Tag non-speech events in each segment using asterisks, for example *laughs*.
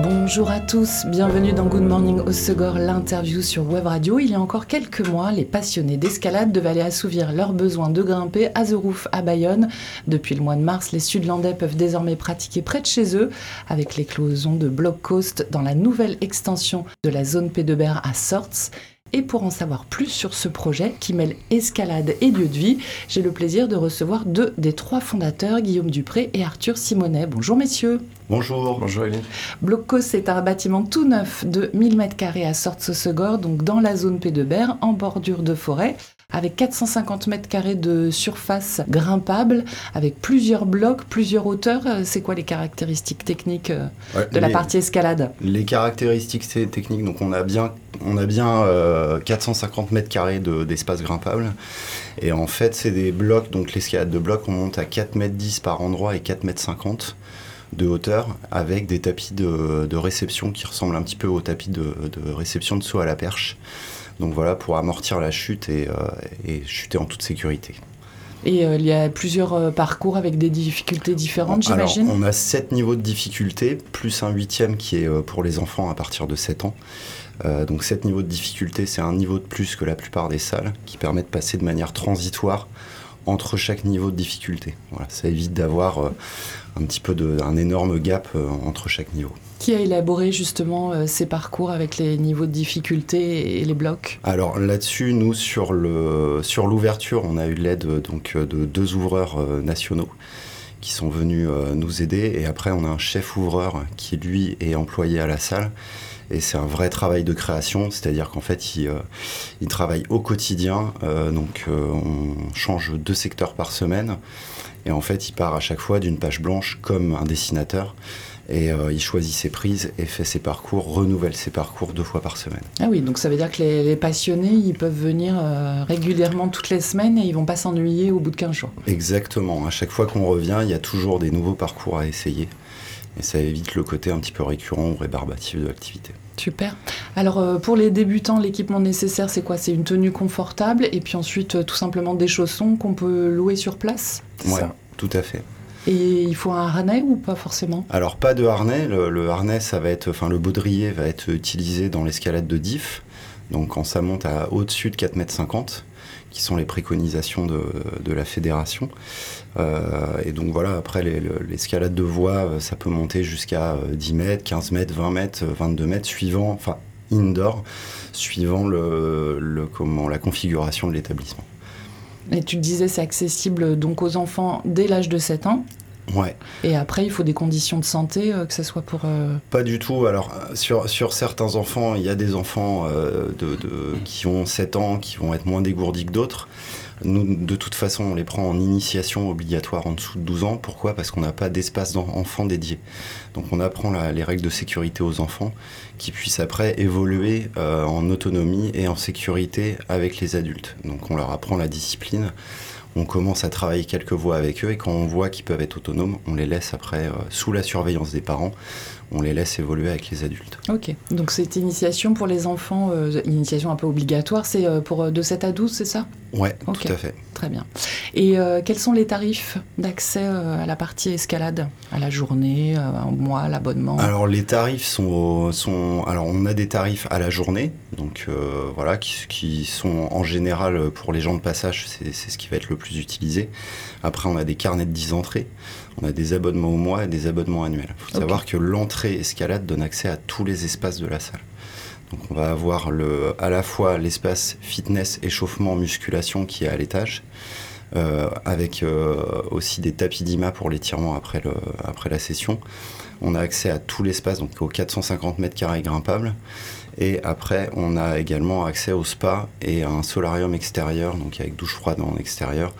Bonjour à tous, bienvenue dans Good Morning au Segor, l'interview sur Web Radio. Il y a encore quelques mois, les passionnés d'escalade devaient aller assouvir leurs besoins de grimper à The Roof à Bayonne. Depuis le mois de mars, les Sudlandais peuvent désormais pratiquer près de chez eux avec l'éclosion de Block Coast dans la nouvelle extension de la zone P2BR à Sorts. Et pour en savoir plus sur ce projet qui mêle escalade et lieu de vie, j'ai le plaisir de recevoir deux des trois fondateurs, Guillaume Dupré et Arthur Simonet. Bonjour messieurs. Bonjour. Bonjour Eline. Blocos, c'est un bâtiment tout neuf de 1000 m2 à Sorts-Segor, donc dans la zone P2BR, en bordure de forêt avec 450 mètres carrés de surface grimpable, avec plusieurs blocs, plusieurs hauteurs. Euh, c'est quoi les caractéristiques techniques euh, de la partie escalade? Les caractéristiques techniques, donc on a bien, on a bien 450 euh, mètres carrés d'espace grimpable. Et en fait, c'est des blocs, donc l'escalade de blocs, on monte à 4 mètres 10 par endroit et 4 mètres 50 de hauteur avec des tapis de, réception qui ressemblent un petit peu aux tapis de, de réception de saut à la perche. Donc voilà, pour amortir la chute et, euh, chuter en toute sécurité. Et euh, il y a plusieurs euh, parcours avec des difficultés différentes, j'imagine? On a sept niveaux de difficulté, plus un huitième qui est pour les enfants à partir de 7 ans. donc sept niveaux de difficulté, c'est un niveau de plus que la plupart des salles, qui permet de passer de manière transitoire entre chaque niveau de difficulté. Voilà, ça évite d'avoir un petit peu de, un énorme gap entre chaque niveau. Qui a élaboré justement euh, ces parcours avec les niveaux de difficulté et les blocs? Alors là-dessus, nous sur le sur l'ouverture, on a eu l'aide euh, donc euh, de deux ouvreurs nationaux qui sont venus nous aider. Et après on a un chef ouvreur qui lui est employé à la salle. Et c'est un vrai travail de création, c'est-à-dire qu'en fait il, il, travaille au quotidien, donc on change deux secteurs par semaine et en fait il part à chaque fois d'une page blanche comme un dessinateur et euh, il choisit ses prises et fait ses parcours, renouvelle ses parcours deux fois par semaine. Ah oui, donc ça veut dire que les, passionnés, ils peuvent venir euh, régulièrement toutes les semaines et ils vont pas s'ennuyer au bout de 15 jours. Exactement, à chaque fois qu'on revient, il y a toujours des nouveaux parcours à essayer. Et ça évite le côté un petit peu récurrent ou rébarbatif de l'activité. Super. Alors euh, pour les débutants, l'équipement nécessaire, c'est quoi? C'est une tenue confortable et puis ensuite tout simplement des chaussons qu'on peut louer sur place? Oui, tout à fait. Et il faut un harnais ou pas forcément? Alors pas de harnais. Le, harnais, ça va être, enfin le baudrier va être utilisé dans l'escalade de diff. Donc quand ça monte à au-dessus de 4,50 mètres, qui sont les préconisations de, la fédération. Euh, et donc voilà, après l'escalade de voie, euh, ça peut monter jusqu'à 10 euh, mètres, 15 mètres, 20 mètres, 22 mètres, suivant, enfin indoor, suivant le, la configuration de l'établissement. Et tu disais, c'est accessible donc aux enfants dès l'âge de 7 ans Ouais. Et après, il faut des conditions de santé, euh, que ce soit pour... Euh, Pas du tout. Alors, sur, sur certains enfants, il y a des enfants euh, de, qui ont 7 ans, qui vont être moins dégourdis que d'autres. Nous, de toute façon, on les prend en initiation obligatoire en dessous de 12 ans. Pourquoi? Parce qu'on n'a pas d'espace d'enfants dédié. Donc on apprend les règles de sécurité aux enfants qui puissent après évoluer en autonomie et en sécurité avec les adultes. Donc on leur apprend la discipline on commence à travailler quelques voies avec eux et quand on voit qu'ils peuvent être autonomes, on les laisse après euh, sous la surveillance des parents on les laisse évoluer avec les adultes. Ok, donc cette initiation pour les enfants, euh, initiation un peu obligatoire, c'est euh, pour euh, de 7 à 12, c'est ça? Oui, tout à fait. Très bien. Et quels sont les tarifs d'accès à la partie escalade? À la journée, au mois, l'abonnement? Alors les tarifs sont, sont... Alors on a des tarifs à la journée, donc voilà, qui, qui, sont en général pour les gens de passage, c'est ce qui va être le plus utilisé. Après on a des carnets de 10 entrées. On a des abonnements au mois et des abonnements annuels. Il faut savoir que l'entrée escalade donne accès à tous les espaces de la salle. On va avoir à la fois l'espace fitness, échauffement, musculation qui est à l'étage, euh, avec euh, aussi des tapis d'IMA pour l'étirement après, après la session. On a accès à tout l'espace, donc aux 450 mètres carrés grimpables. Et après, on a également accès au spa et à un solarium extérieur, donc avec douche froide en extérieur,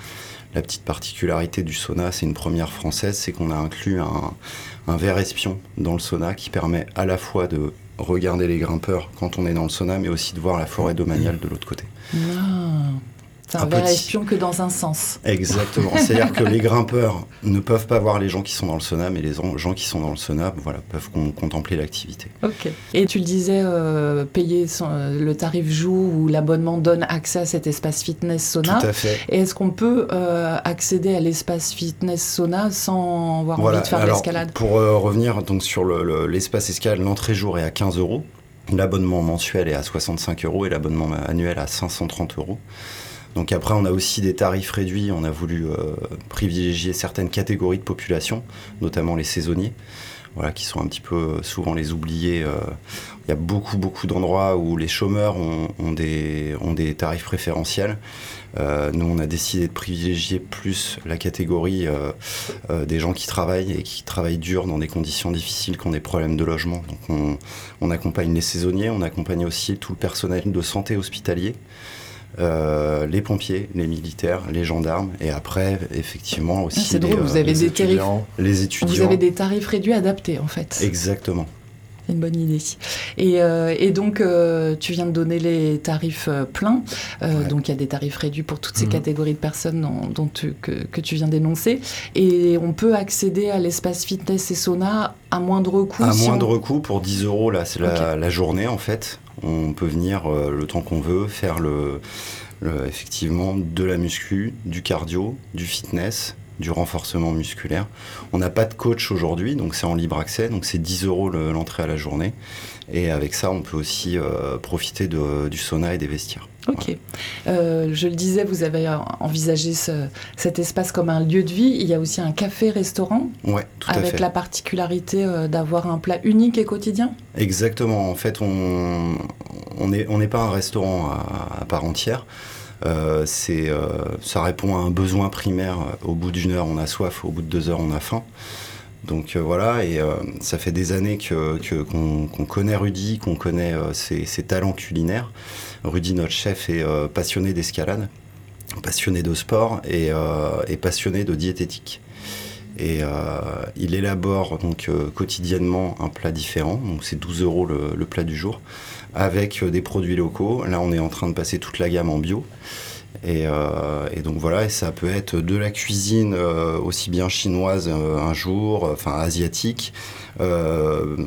la petite particularité du sauna, c'est une première française, c'est qu'on a inclus un, verre espion dans le sauna qui permet à la fois de regarder les grimpeurs quand on est dans le sauna, mais aussi de voir la forêt domaniale de l'autre côté. Ah. C'est un, verre espion que dans un sens. Exactement. C'est-à-dire que *laughs* les grimpeurs ne peuvent pas voir les gens qui sont dans le sauna, mais les gens qui sont dans le sauna voilà, peuvent contempler l'activité. Ok. Et tu le disais, euh, payer euh, le tarif joue ou l'abonnement donne accès à cet espace fitness sauna. Tout à fait. Et est-ce qu'on peut euh, accéder à l'espace fitness sauna sans avoir envie de faire l'escalade Pour revenir donc sur l'espace escalade, l'entrée jour est à 15 euros. L'abonnement mensuel est à 65 euros et l'abonnement annuel à 530 euros. Donc après, on a aussi des tarifs réduits. On a voulu euh, privilégier certaines catégories de population, notamment les saisonniers, qui sont un petit peu euh, souvent les oubliés. Euh. Il y a beaucoup, beaucoup d'endroits où les chômeurs ont, des, tarifs préférentiels. nous, on a décidé de privilégier plus la catégorie des gens qui travaillent et qui travaillent dur dans des conditions difficiles, qui ont des problèmes de logement. Donc on, on accompagne les saisonniers, on accompagne aussi tout le personnel de santé hospitalier. Euh, les pompiers, les militaires, les gendarmes, et après, effectivement, aussi. Ah, c'est drôle, vous avez des étudiants, tarifs. Les étudiants. Vous avez des tarifs réduits adaptés, en fait. Exactement. C'est une bonne idée. Et, euh, donc, euh, tu viens de donner les tarifs pleins. Donc, il y a des tarifs réduits pour toutes ces mhm. catégories de personnes dont, que, tu viens d'énoncer. Et on peut accéder à l'espace fitness et sauna à moindre coût. À moindre coût, pour 10 euros, là, c'est la, journée, en fait. On peut venir euh, le temps qu'on veut, faire effectivement de la muscu, du cardio, du fitness, du renforcement musculaire. On n'a pas de coach aujourd'hui, donc c'est en libre accès, donc c'est 10 euros l'entrée à la journée. Et avec ça, on peut aussi euh, profiter du sauna et des vestiaires. Ok. Euh, je le disais, vous avez envisagé cet espace comme un lieu de vie. Il y a aussi un café-restaurant. Ouais, tout à fait. Avec la particularité euh, d'avoir un plat unique et quotidien? Exactement. En fait, on n'est on pas un restaurant à, part entière. c'est, ça répond à un besoin primaire. Au bout d'une heure, on a soif. Au bout de deux heures, on a faim. Donc euh, voilà, et euh, ça fait des années qu'on connaît Rudy, qu'on connaît euh, ses, talents culinaires. Rudy, notre chef, est passionné d'escalade, passionné de sport et, passionné de diététique. Et il élabore donc quotidiennement un plat différent, donc c'est 12 euros le, plat du jour, avec des produits locaux. Là, on est en train de passer toute la gamme en bio. Euh, et, donc voilà, et ça peut être de la cuisine euh, aussi bien chinoise euh, un jour, enfin asiatique,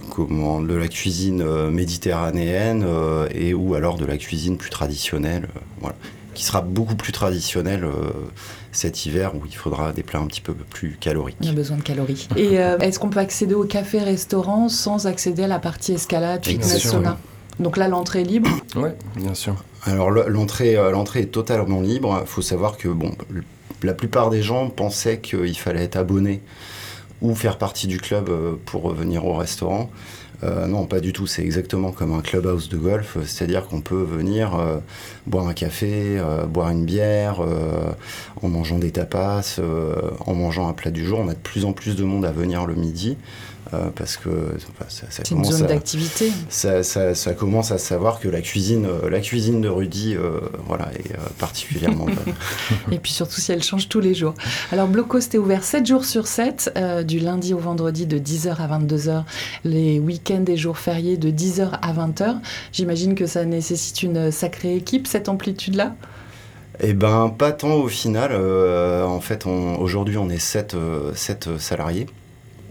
comment, de la cuisine méditerranéenne et ou alors de la cuisine plus traditionnelle, voilà, qui sera beaucoup plus traditionnelle cet hiver où il faudra des plats un petit peu plus caloriques. Il y a besoin de calories. Et est-ce qu'on peut accéder au café-restaurant sans accéder à la partie escalade, fitness, sauna? Donc là, l'entrée est libre Oui, bien sûr. Alors l'entrée, euh, l'entrée est totalement libre. Il faut savoir que bon, la plupart des gens pensaient qu'il fallait être abonné ou faire partie du club euh, pour venir au restaurant. Euh, non, pas du tout. C'est exactement comme un clubhouse de golf. C'est-à-dire qu'on peut venir boire un café, boire une bière, en mangeant des tapas, en mangeant un plat du jour. On a de plus en plus de monde à venir le midi. Euh, parce que ça, ça une zone d'activité. Ça, ça, commence à savoir que la cuisine, euh, la cuisine de Rudy, euh, voilà, est particulièrement bonne. *laughs* Et puis surtout si elle change tous les jours. Alors Blockhost est ouvert 7 jours sur 7, du lundi au vendredi de 10h à 22h, les week-ends et jours fériés de 10h à 20h. J'imagine que ça nécessite une sacrée équipe, cette amplitude-là? Eh ben, pas tant au final. en fait, aujourd'hui, on est 7, 7 salariés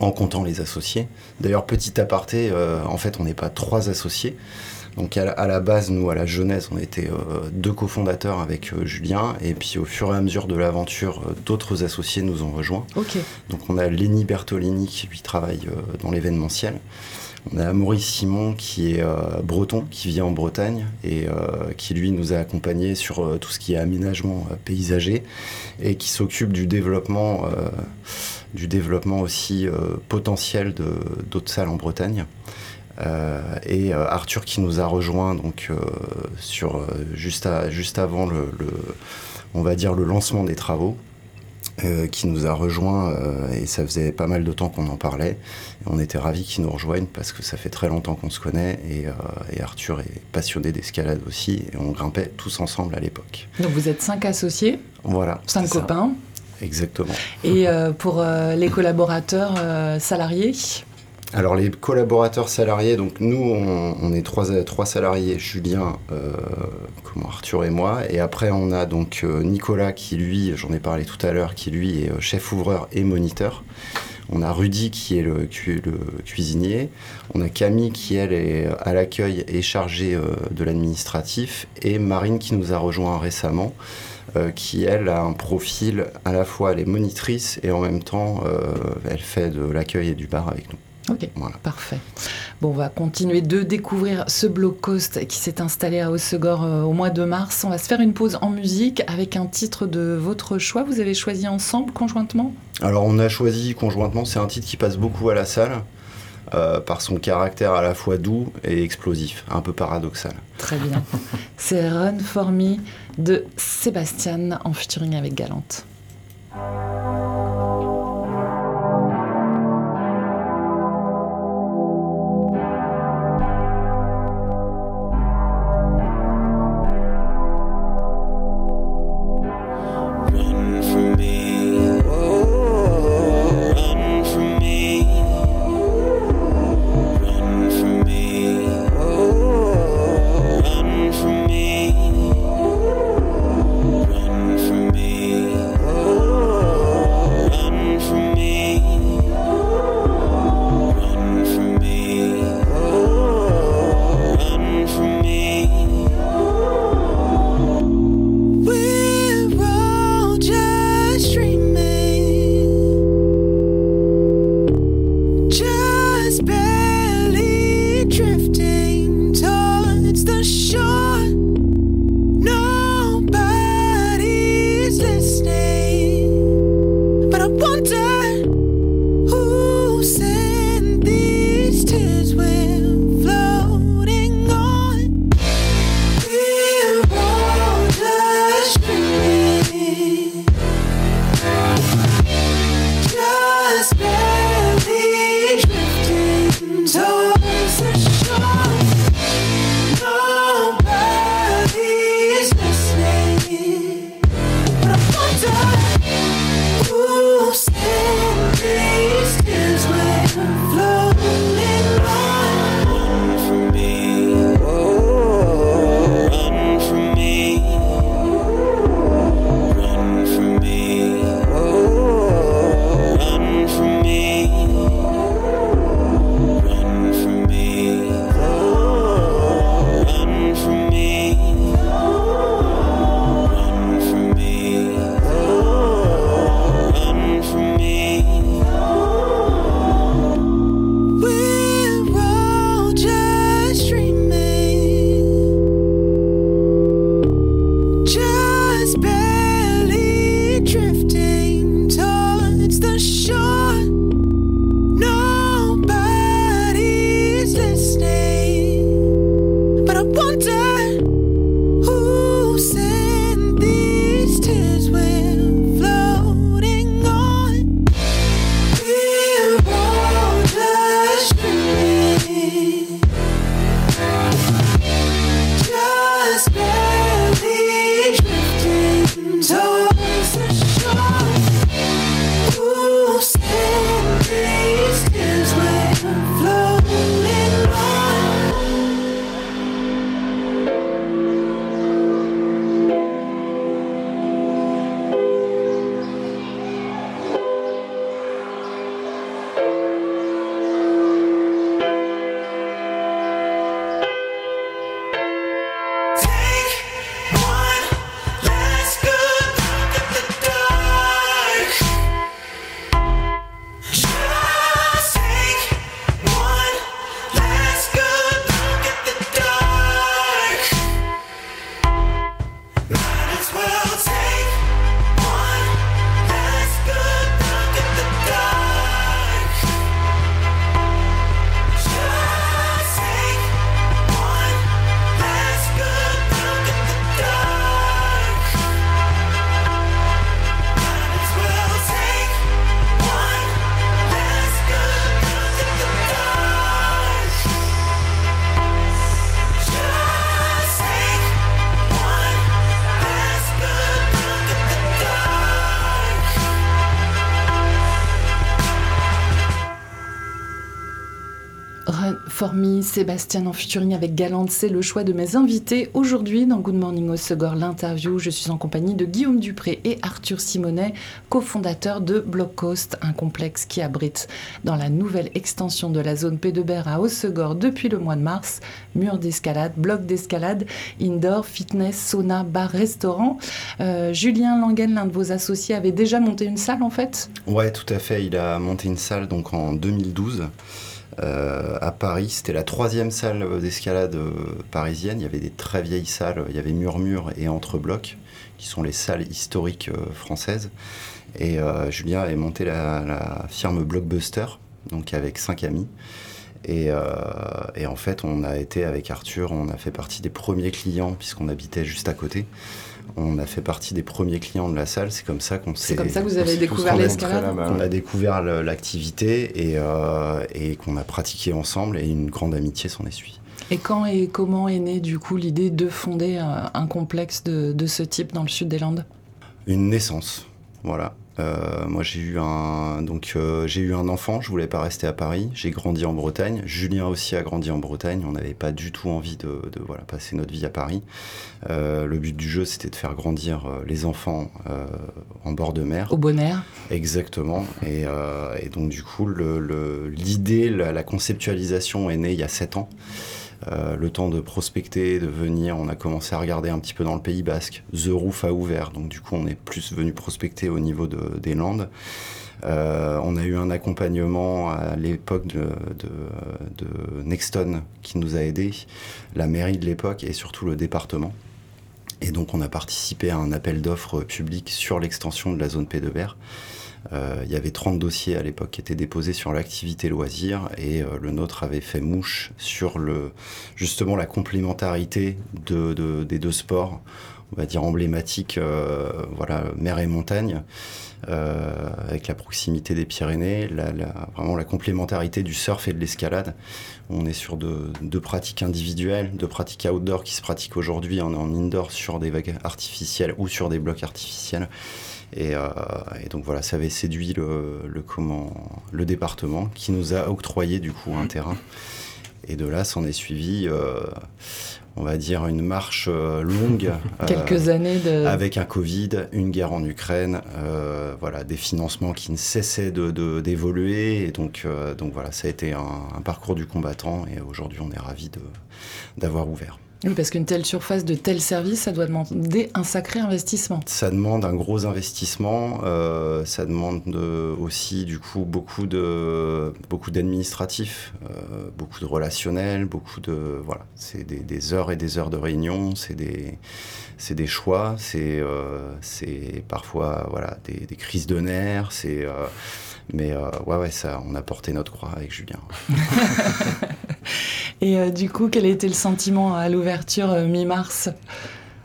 en comptant les associés. D'ailleurs, petit aparté, euh, en fait, on n'est pas trois associés. Donc à la, base, nous, à la jeunesse, on était euh, deux cofondateurs avec euh, Julien, et puis au fur et à mesure de l'aventure, d'autres associés nous ont rejoints. Donc on a Lenny Bertolini qui lui travaille dans l'événementiel. On a Maurice Simon qui est breton, qui vit en Bretagne et qui lui nous a accompagnés sur tout ce qui est aménagement paysager et qui s'occupe du développement du développement aussi euh, potentiel d'autres salles en Bretagne. Euh, et euh, Arthur qui nous a rejoint donc sur juste, juste avant le, on va dire le lancement des travaux. Qui nous a rejoint et ça faisait pas mal de temps qu'on en parlait. on était ravis qu'il nous rejoigne parce que ça fait très longtemps qu'on se connaît et, et Arthur est passionné d'escalade aussi et on grimpait tous ensemble à l'époque. Donc vous êtes cinq associés Voilà. Cinq copains Exactement. Et euh, pour euh, les collaborateurs euh, salariés Alors les collaborateurs salariés, donc nous on, est trois, salariés, Julien, euh, Arthur et moi, et après on a donc euh, Nicolas qui lui, j'en ai parlé tout à l'heure, qui lui est euh, chef ouvreur et moniteur. On a Rudy qui est le, le, cuisinier. On a Camille qui elle est à l'accueil et chargée de l'administratif. Et Marine qui nous a rejoint récemment, qui elle a un profil à la fois elle est monitrice et en même temps elle fait de l'accueil et du bar avec nous. Ok, parfait. Bon, on va continuer de découvrir ce coast qui s'est installé à Hossegor euh, au mois de mars. On va se faire une pause en musique avec un titre de votre choix. Vous avez choisi ensemble, conjointement? Alors, on a choisi conjointement. C'est un titre qui passe beaucoup à la salle. Euh, par son caractère à la fois doux et explosif, un peu paradoxal. Très bien. *laughs* C'est Run for Me de Sébastien en featuring avec Galante. world. Run for Me, Sébastien en featuring avec Galante, c'est le choix de mes invités. Aujourd'hui, dans Good Morning au l'interview, je suis en compagnie de Guillaume Dupré et Arthur Simonet, cofondateurs de Block Coast, un complexe qui abrite dans la nouvelle extension de la zone P de Berre à Haussegor depuis le mois de mars, murs d'escalade, blocs d'escalade, indoor, fitness, sauna, bar, restaurant. Euh, Julien Langen, l'un de vos associés, avait déjà monté une salle en fait? Ouais, tout à fait. Il a monté une salle donc en 2012. Euh, à Paris. C'était la troisième salle d'escalade euh, parisienne. Il y avait des très vieilles salles. Il y avait Murmure et Entrebloc, qui sont les salles historiques euh, françaises. Et Julien avait monté la, firme Blockbuster, donc avec cinq amis. Et, et, en fait, on a été avec Arthur, on a fait partie des premiers clients, puisqu'on habitait juste à côté. On a fait partie des premiers clients de la salle. C'est comme ça qu'on s'est. C'est comme ça que vous avez découvert l'escalade. On a découvert l'activité euh, et, qu'on a pratiqué ensemble et une grande amitié s'en est suivie. Et quand et comment est née du coup l'idée de fonder un, complexe de, de, ce type dans le sud des Landes? Une naissance, voilà. Euh, moi, j'ai eu un donc euh, j'ai eu un enfant. Je voulais pas rester à Paris. J'ai grandi en Bretagne. Julien aussi a grandi en Bretagne. On n'avait pas du tout envie de, voilà passer notre vie à Paris. Euh, le but du jeu, c'était de faire grandir les enfants en bord de mer. Au bon air. Exactement. Et, donc du coup, l'idée, la, la, conceptualisation est née il y a sept ans. Euh, le temps de prospecter, de venir, on a commencé à regarder un petit peu dans le Pays Basque. The Roof a ouvert, donc du coup on est plus venu prospecter au niveau des Landes. Euh, on a eu un accompagnement à l'époque de, Nexton qui nous a aidés, la mairie de l'époque et surtout le département. Et donc on a participé à un appel d'offres public sur l'extension de la zone P de Berre. Euh, il y avait 30 dossiers à l'époque qui étaient déposés sur l'activité loisir et euh, le nôtre avait fait mouche sur le, justement la complémentarité de, des deux sports, on va dire emblématiques, euh, voilà, mer et montagne. avec la proximité des Pyrénées, la, vraiment la complémentarité du surf et de l'escalade. On est sur deux pratiques individuelles, deux pratiques outdoor qui se pratiquent aujourd'hui en, en indoor sur des vagues artificielles ou sur des blocs artificiels. Euh, et, donc voilà, ça avait séduit le, comment, le département qui nous a octroyé du coup un terrain. Et de là, s'en est suivi, euh, on va dire, une marche euh, longue. *laughs* Quelques années de... Avec un Covid, une guerre en Ukraine, voilà, des financements qui ne cessaient d'évoluer. De, et donc, donc voilà, ça a été un, un parcours du combattant. Et aujourd'hui, on est ravis d'avoir ouvert. Oui, parce qu'une telle surface de tel service, ça doit demander un sacré investissement. Ça demande un gros investissement. Euh, ça demande aussi, du coup, beaucoup de beaucoup d'administratifs, euh, beaucoup de relationnel, beaucoup de voilà. C'est des, heures et des heures de réunion. C'est des c'est des choix. C'est euh, c'est parfois voilà des, des, crises de nerfs. C'est mais ouais, ouais, ça, on a porté notre croix avec Julien. *laughs* Et euh, du coup, quel a été le sentiment à l'ouverture euh, mi-mars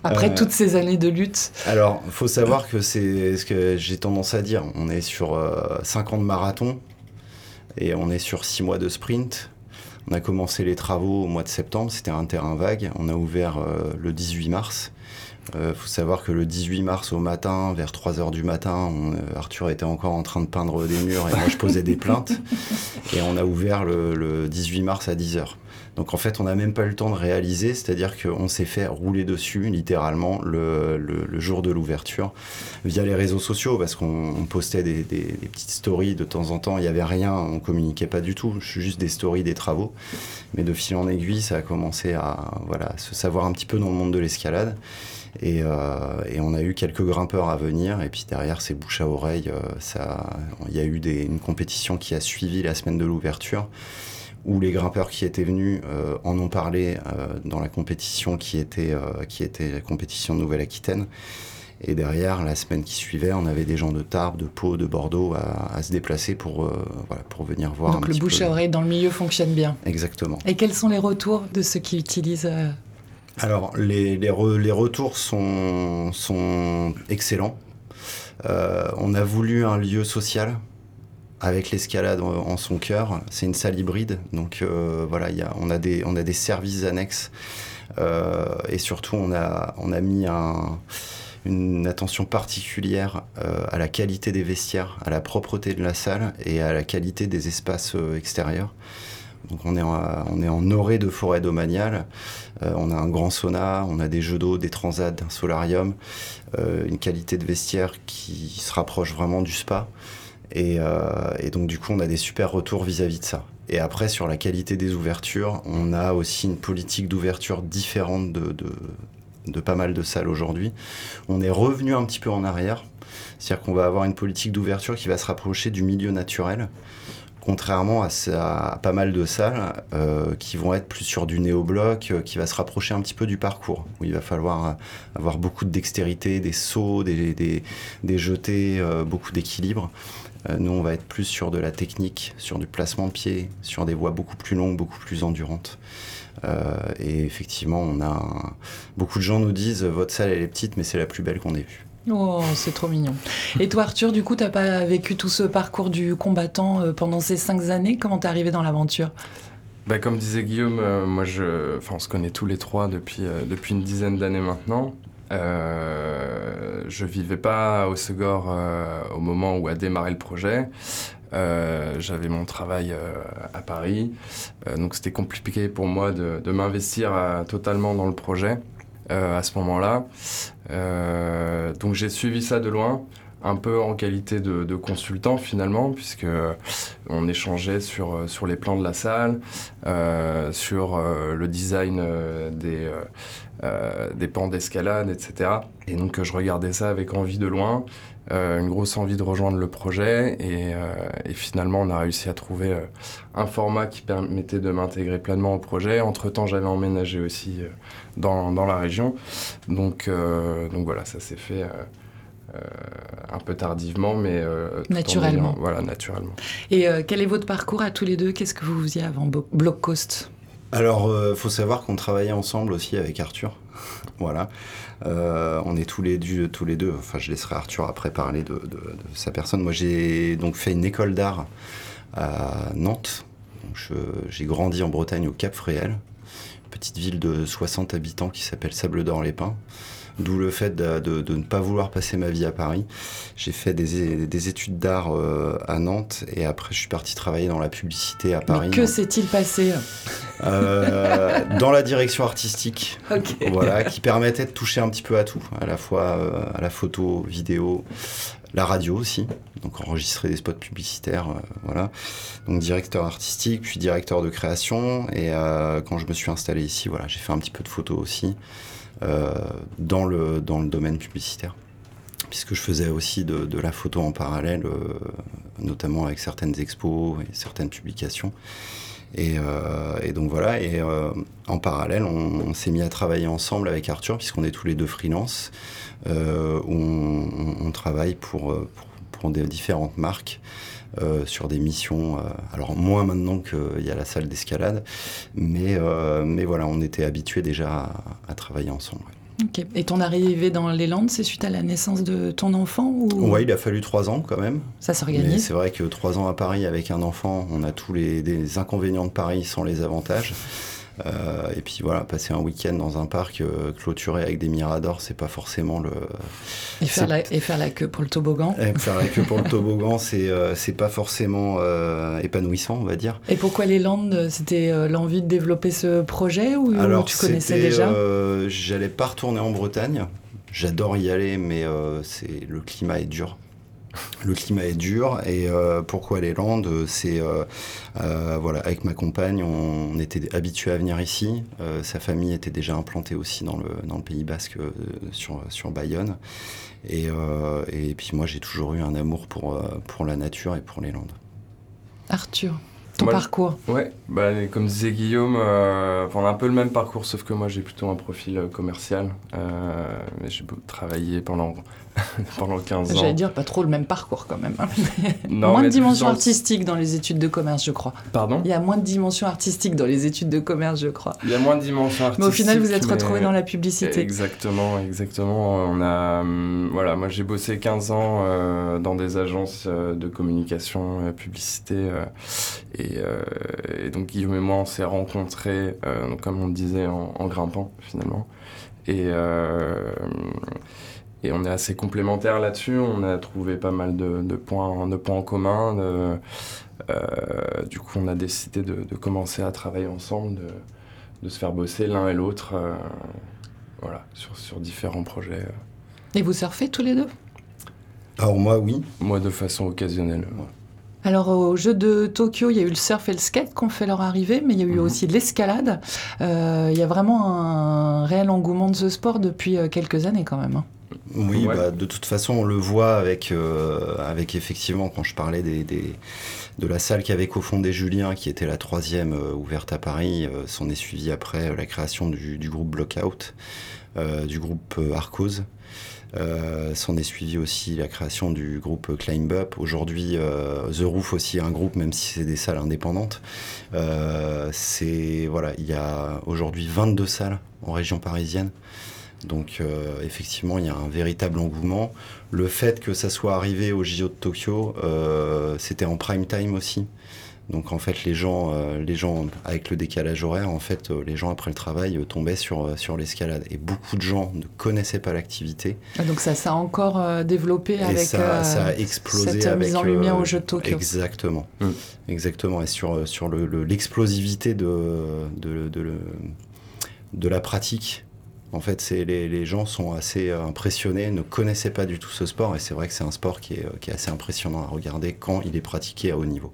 après toutes ces années de lutte? Alors, il faut savoir que c'est ce que j'ai tendance à dire. On est sur 5 ans de marathon et on est sur 6 mois de sprint. On a commencé les travaux au mois de septembre, c'était un terrain vague. On a ouvert le 18 mars. Il euh, faut savoir que le 18 mars au matin, vers 3 heures du matin, euh, Arthur était encore en train de peindre des murs et moi je posais des plaintes. *laughs* Et on a ouvert le, 18 mars à 10 heures. Donc en fait, on n'a même pas eu le temps de réaliser, c'est-à-dire qu'on s'est fait rouler dessus littéralement le, jour de l'ouverture via les réseaux sociaux parce qu'on postait des, petites stories de temps en temps. Il n'y avait rien, on communiquait pas du tout, juste des stories des travaux. Mais de fil en aiguille, ça a commencé à voilà, se savoir un petit peu dans le monde de l'escalade. Euh, et, on a eu quelques grimpeurs à venir. Et puis derrière, c'est bouche à oreille. Euh, il y a eu une compétition qui a suivi la semaine de l'ouverture où les grimpeurs qui étaient venus euh, en ont parlé dans la compétition qui était, qui était la compétition de Nouvelle-Aquitaine. Et derrière, la semaine qui suivait, on avait des gens de Tarbes, de Pau, de Bordeaux à, se déplacer pour, voilà, pour venir voir. Donc le bouche à oreille dans le milieu fonctionne bien. Exactement. Et quels sont les retours de ceux qui utilisent alors, les, les, retours sont, sont excellents. Euh, on a voulu un lieu social avec l'escalade en, son cœur. C'est une salle hybride, donc euh, voilà, on, a des, services annexes euh, et surtout on a, mis un, une attention particulière à la qualité des vestiaires, à la propreté de la salle et à la qualité des espaces extérieurs. Donc on est en, on est en orée de forêt domaniale. on a un grand sauna, on a des jeux d'eau, des transats, un solarium, une qualité de vestiaire qui se rapproche vraiment du spa. Et, donc du coup, on a des super retours vis-à-vis de ça. Et après, sur la qualité des ouvertures, on a aussi une politique d'ouverture différente de, pas mal de salles aujourd'hui. On est revenu un petit peu en arrière, c'est-à-dire qu'on va avoir une politique d'ouverture qui va se rapprocher du milieu naturel, contrairement à, pas mal de salles euh, qui vont être plus sur du néo-bloc, euh, qui va se rapprocher un petit peu du parcours, où il va falloir euh, avoir beaucoup de dextérité, des sauts, des, des, jetés, beaucoup d'équilibre. Nous, on va être plus sur de la technique, sur du placement de pied, sur des voies beaucoup plus longues, beaucoup plus endurantes. Euh, et effectivement, on a beaucoup de gens nous disent votre salle elle est petite, mais c'est la plus belle qu'on ait vue. Oh, c'est trop mignon. Et toi, Arthur, du coup, t'as pas vécu tout ce parcours du combattant euh, pendant ces cinq années? Comment t'es arrivé dans l'aventure? Bah, comme disait Guillaume, euh, moi je, enfin, on se connaît tous les trois depuis, depuis une dizaine d'années maintenant. Euh, je vivais pas au Segor au moment où a démarré le projet. Euh, j'avais mon travail euh, à Paris, euh, donc c'était compliqué pour moi de, m'investir totalement dans le projet à ce moment-là. donc j'ai suivi ça de loin un peu en qualité de, consultant finalement, puisque on échangeait sur, sur les plans de la salle, sur le design des, pans d'escalade, etc. Et donc je regardais ça avec envie de loin. Euh, une grosse envie de rejoindre le projet et, euh, finalement on a réussi à trouver euh, un format qui permettait de m'intégrer pleinement au projet. Entre-temps j'avais emménagé aussi dans, dans, la région. Donc, donc voilà, ça s'est fait un peu tardivement mais naturellement. voilà, naturellement. Et quel est votre parcours à tous les deux? Qu'est-ce que vous faisiez avant Block Coast? Alors, il faut savoir qu'on travaillait ensemble aussi avec Arthur. *laughs* voilà. Euh, on est tous les, deux, tous les deux, enfin je laisserai Arthur après parler de, sa personne. Moi j'ai donc fait une école d'art à Nantes. J'ai grandi en Bretagne au Cap Fréhel, petite ville de 60 habitants qui s'appelle Sable-d'Or-les-Pins. D'où le fait de, ne pas vouloir passer ma vie à Paris. J'ai fait des, études d'art euh, à Nantes et après je suis parti travailler dans la publicité à Paris. que s'est-il passé? Euh, Dans la direction artistique, voilà, qui permettait de toucher un petit peu à tout, à la fois euh, à la photo, vidéo, la radio aussi, donc enregistrer des spots publicitaires, voilà. Donc directeur artistique, puis directeur de création. Et quand je me suis installé ici, voilà, j'ai fait un petit peu de photos aussi. Euh, dans, le, dans le domaine publicitaire puisque je faisais aussi de, la photo en parallèle, euh, notamment avec certaines expos et certaines publications. Et, euh, donc voilà, et en parallèle, on, s'est mis à travailler ensemble avec Arthur, puisqu'on est tous les deux freelance, où on, travaille pour, pour, des différentes marques. Euh, sur des missions. Euh, alors moins maintenant qu'il y a la salle d'escalade, mais, euh, mais voilà, on était habitués déjà à, travailler ensemble. Et ton arrivée dans les Landes, c'est suite à la naissance de ton enfant ou... Oui, il a fallu trois ans quand même. Ça s'organise. C'est vrai que trois ans à Paris avec un enfant, on a tous les inconvénients de Paris sans les avantages. Euh, et puis voilà, passer un week-end dans un parc euh, clôturé avec des miradors, c'est pas forcément le. Et faire, la, et faire la queue pour le toboggan. Et faire la queue pour le toboggan, c'est euh, c'est pas forcément épanouissant, on va dire. Et pourquoi les Landes C'était l'envie de développer ce projet ou, Alors, tu connaissais déjà? J'allais pas retourner en Bretagne. J'adore y aller, mais c'est le climat est dur le climat est dur et euh, pourquoi les Landes C'est euh, euh, voilà, avec ma compagne, on était habitué à venir ici. sa famille était déjà implantée aussi dans le, dans le Pays Basque sur, sur Bayonne. Et, et puis moi, j'ai toujours eu un amour pour, pour la nature et pour les Landes. Arthur ton parcours Ouais, bah, comme disait Guillaume, on a un peu le même parcours, sauf que moi j'ai plutôt un profil commercial. mais j'ai travaillé pendant *laughs* pendant 15 ans. J'allais dire pas trop le même parcours quand même. Hein. *laughs* moins de dimension artistique dans les études de commerce, je crois. Pardon? Il y a moins de dimension artistique dans les études de commerce, je crois. Il y a moins de dimension artistique. Mais au final, vous êtes retrouvé dans la publicité. Exactement, exactement. On a, hum, voilà, moi j'ai bossé 15 ans euh, dans des agences euh, de communication, euh, publicité, et, donc Guillaume et moi on s'est rencontrés, comme on le disait, en, en grimpant finalement. Et et on est assez complémentaires là-dessus. On a trouvé pas mal de, points, de points en commun. du coup, on a décidé de, commencer à travailler ensemble, de, se faire bosser l'un et l'autre voilà, sur, sur différents projets. Et vous surfez tous les deux? Alors moi, oui. Moi, de façon occasionnelle. Alors au jeu de Tokyo, il y a eu le surf et le skate qui ont fait leur arrivée, mais il y a eu mhm. aussi l'escalade. Euh, il y a vraiment un réel engouement de ce sport depuis euh, quelques années quand même. Oui, bah, de toute façon, on le voit avec, euh, avec effectivement, quand je parlais des, de la salle qu'avait cofondée Julien, qui était la troisième ouverte à Paris, s'en est suivi après la création du, du groupe Blockout, du groupe Arcos. Euh, s'en est suivi aussi la création du groupe Climb Up. Aujourd'hui, euh, The Roof aussi un groupe, même si c'est des salles indépendantes. Euh, c'est voilà, il y a aujourd'hui 22 salles en région parisienne. Donc effectivement, il y a un véritable engouement. Le fait que ça soit arrivé au JO de Tokyo, c'était en prime time aussi. Donc en fait, les gens, euh, les gens avec le décalage horaire, en fait, euh, les gens après le travail euh, tombaient sur, sur l'escalade. Et beaucoup de gens ne connaissaient pas l'activité. Ah, donc ça s'est encore développé avec ça, ça, a explosé cette avec, mise en lumière au jeu de Tokyo. Exactement, mm. exactement. Et sur, sur l'explosivité le, de, de, de, de, la pratique. En fait, les, gens sont assez impressionnés, ne connaissaient pas du tout ce sport, et c'est vrai que c'est un sport qui est, qui est assez impressionnant à regarder quand il est pratiqué à haut niveau.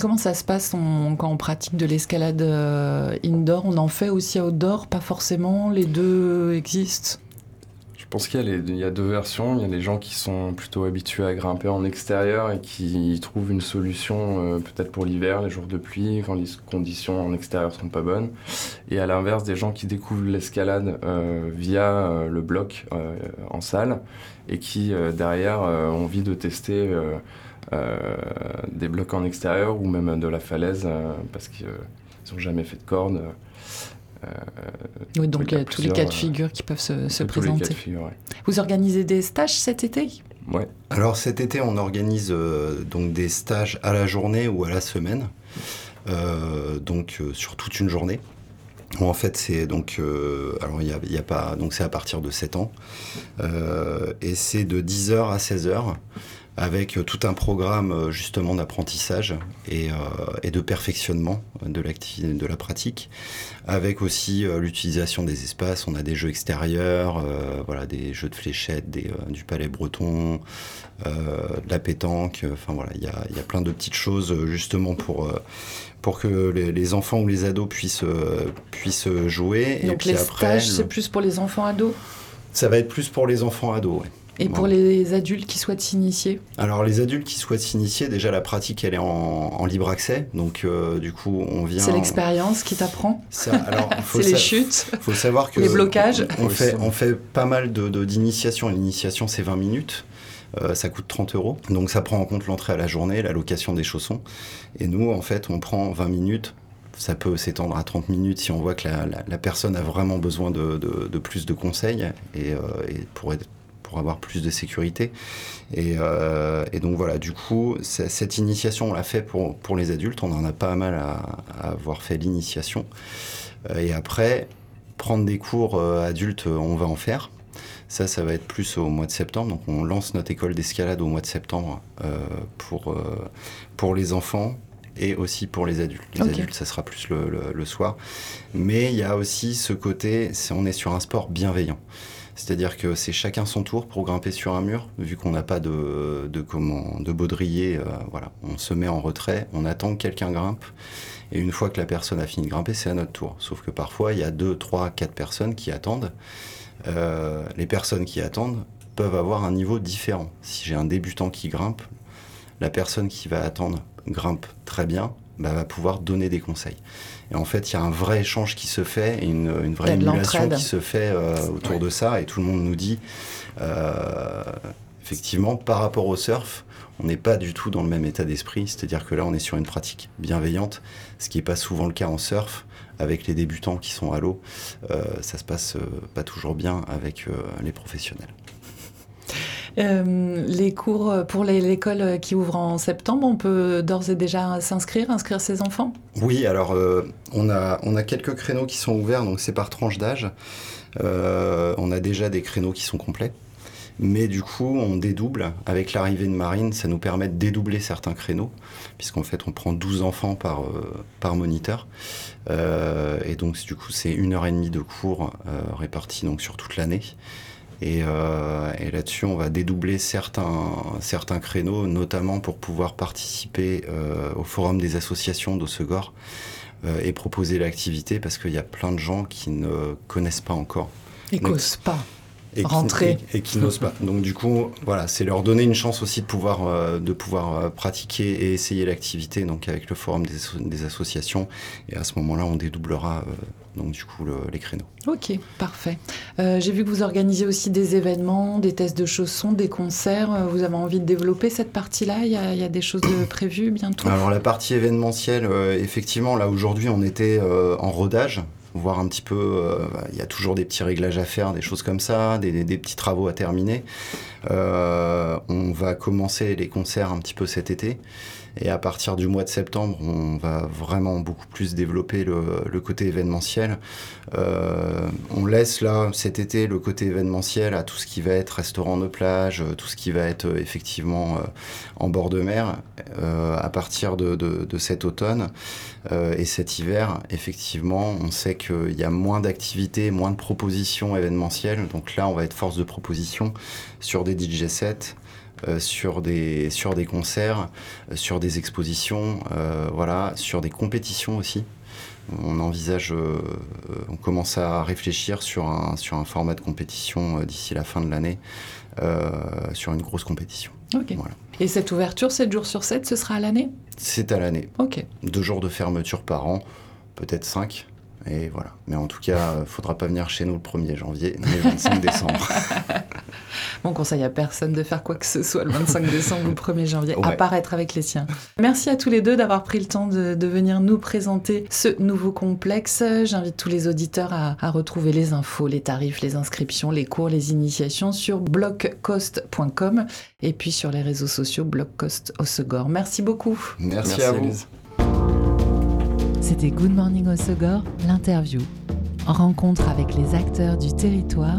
Comment ça se passe quand on pratique de l'escalade euh, indoor? On en fait aussi outdoor? Pas forcément? Les deux existent? Pense qu'il y, a deux versions. Il y a les gens qui sont plutôt habitués à grimper en extérieur et qui trouvent une solution euh, peut-être pour l'hiver, les jours de pluie, quand les conditions en extérieur sont pas bonnes. Et à l'inverse, des gens qui découvrent l'escalade euh, via le bloc en salle et qui derrière ont envie de tester euh, des blocs en extérieur ou même de la falaise euh, parce qu'ils n'ont jamais fait de corde. Euh, oui, donc il y a tous les cas de figure qui peuvent se, présenter. Vous organisez des stages cet été? Ouais. Alors cet été, on organise donc des stages à la journée ou à la semaine, donc sur toute une journée. En fait, c'est donc alors il y, a, pas donc c'est à partir de 7 ans et c'est de 10h à 16h avec euh, tout un programme euh, justement d'apprentissage et, euh, et, de perfectionnement de, de la pratique, avec aussi l'utilisation des espaces. On a des jeux extérieurs, voilà, des jeux de fléchettes, des, du palais breton, de la pétanque. Enfin voilà, il y a, y a, plein de petites choses justement pour pour que les, enfants ou les ados puissent, puissent jouer. Donc et puis les après, stages, c'est plus pour les enfants ados? Ça va être plus pour les enfants ados, oui. Et pour les adultes qui souhaitent s'initier Alors les adultes qui souhaitent s'initier, déjà la pratique elle est en, libre accès, donc euh, du coup on vient. C'est l'expérience qui t'apprend. *laughs* C'est les chutes. Faut savoir *laughs* que les blocages. On, fait on fait pas mal de d'initiation. L'initiation c'est 20 minutes. Euh, ça coûte 30 euros. Donc ça prend en compte l'entrée à la journée, la location des chaussons. Et nous, en fait, on prend 20 minutes. Ça peut s'étendre à 30 minutes si on voit que la, personne a vraiment besoin de, plus de conseils et, euh, et pour être pour avoir plus de sécurité. Euh, et, donc voilà, du coup, cette initiation, on l'a fait pour, pour les adultes. On en a pas mal à, avoir fait l'initiation. Euh, et après, prendre des cours euh, adultes, on va en faire. Ça, ça va être plus au mois de septembre. Donc, on lance notre école d'escalade au mois de septembre pour, pour les enfants et aussi pour les adultes. Les adultes, ça sera plus le, le soir. Mais il y a aussi ce côté, on est sur un sport bienveillant. C'est-à-dire que c'est chacun son tour pour grimper sur un mur, vu qu'on n'a pas de, comment, de baudrier. Euh, voilà, on se met en retrait, on attend que quelqu'un grimpe. Et une fois que la personne a fini de grimper, c'est à notre tour. Sauf que parfois, il y a deux, trois, quatre personnes qui attendent. Euh, les personnes qui attendent peuvent avoir un niveau différent. Si j'ai un débutant qui grimpe, la personne qui va attendre grimpe très bien, bah, va pouvoir donner des conseils. Et en fait, il y a un vrai échange qui se fait, une, une vraie émulation qui se fait euh, autour de ça, et tout le monde nous dit, euh, effectivement, par rapport au surf, on n'est pas du tout dans le même état d'esprit, c'est-à-dire que là, on est sur une pratique bienveillante, ce qui n'est pas souvent le cas en surf. Avec les débutants qui sont à l'eau, euh, ça se passe pas toujours bien avec les professionnels. Euh, les cours pour l'école qui ouvre en septembre, on peut d'ores et déjà s'inscrire, inscrire ses enfants? Oui, alors euh, on, a, quelques créneaux qui sont ouverts, donc c'est par tranche d'âge. Euh, on a déjà des créneaux qui sont complets. Mais du coup, on dédouble. Avec l'arrivée de Marine, ça nous permet de dédoubler certains créneaux, puisqu'en fait, on prend 12 enfants par, par moniteur. et donc, du coup, c'est une heure et demie de cours répartis donc, sur toute l'année. Et, et là-dessus, on va dédoubler certains, certains créneaux, notamment pour pouvoir participer au forum des associations d'Ossegor et proposer l'activité, parce qu'il y a plein de gens qui ne connaissent pas encore. Et n'osent pas et rentrer. Qui, et, qui n'osent pas. Donc du coup, voilà, c'est leur donner une chance aussi de pouvoir, euh, de pouvoir euh, pratiquer et essayer l'activité, donc avec le forum des, des, associations. Et à ce moment-là, on dédoublera euh, donc du coup le, les créneaux. Ok, parfait. J'ai vu que vous organisez aussi des événements, des tests de chaussons, des concerts. Vous avez envie de développer cette partie-là? Il y, a, il y, a, des choses de *coughs* prévues bientôt? Alors la partie événementielle, effectivement, là aujourd'hui, on était en rodage voir un petit peu, euh, il y a toujours des petits réglages à faire, des choses comme ça, des, des petits travaux à terminer. Euh, on va commencer les concerts un petit peu cet été. Et à partir du mois de septembre, on va vraiment beaucoup plus développer le, côté événementiel. Euh, on laisse là cet été le côté événementiel à tout ce qui va être restaurant de plage, tout ce qui va être euh, effectivement euh, en bord de mer. Euh, à partir de, de, de cet automne et cet hiver, effectivement, on sait qu'il y a moins d'activités, moins de propositions événementielles. Donc là, on va être force de proposition sur des DJ sets. Euh, sur, des, sur des concerts, euh, sur des expositions, euh, voilà, sur des compétitions aussi. On envisage, on commence à réfléchir sur un, sur un format de compétition d'ici la fin de l'année, sur une grosse compétition. Voilà. Et cette ouverture, 7 jours sur 7, ce sera à l'année? C'est à l'année. Deux jours de fermeture par an, peut-être 5. Et voilà. Mais en tout cas, il ne faudra pas venir chez nous le 1er janvier, mais le 25 décembre. *laughs* Mon conseil à personne de faire quoi que ce soit le 25 *laughs* décembre ou le 1er janvier, Ouais. à part être avec les siens. Merci à tous les deux d'avoir pris le temps de, de, venir nous présenter ce nouveau complexe. J'invite tous les auditeurs à, à, retrouver les infos, les tarifs, les inscriptions, les cours, les initiations sur bloccost.com et puis sur les réseaux sociaux Blockcost Osegor. Merci beaucoup. Merci, Merci à vous. C'était Good Morning Osegor, l'interview. Rencontre avec les acteurs du territoire,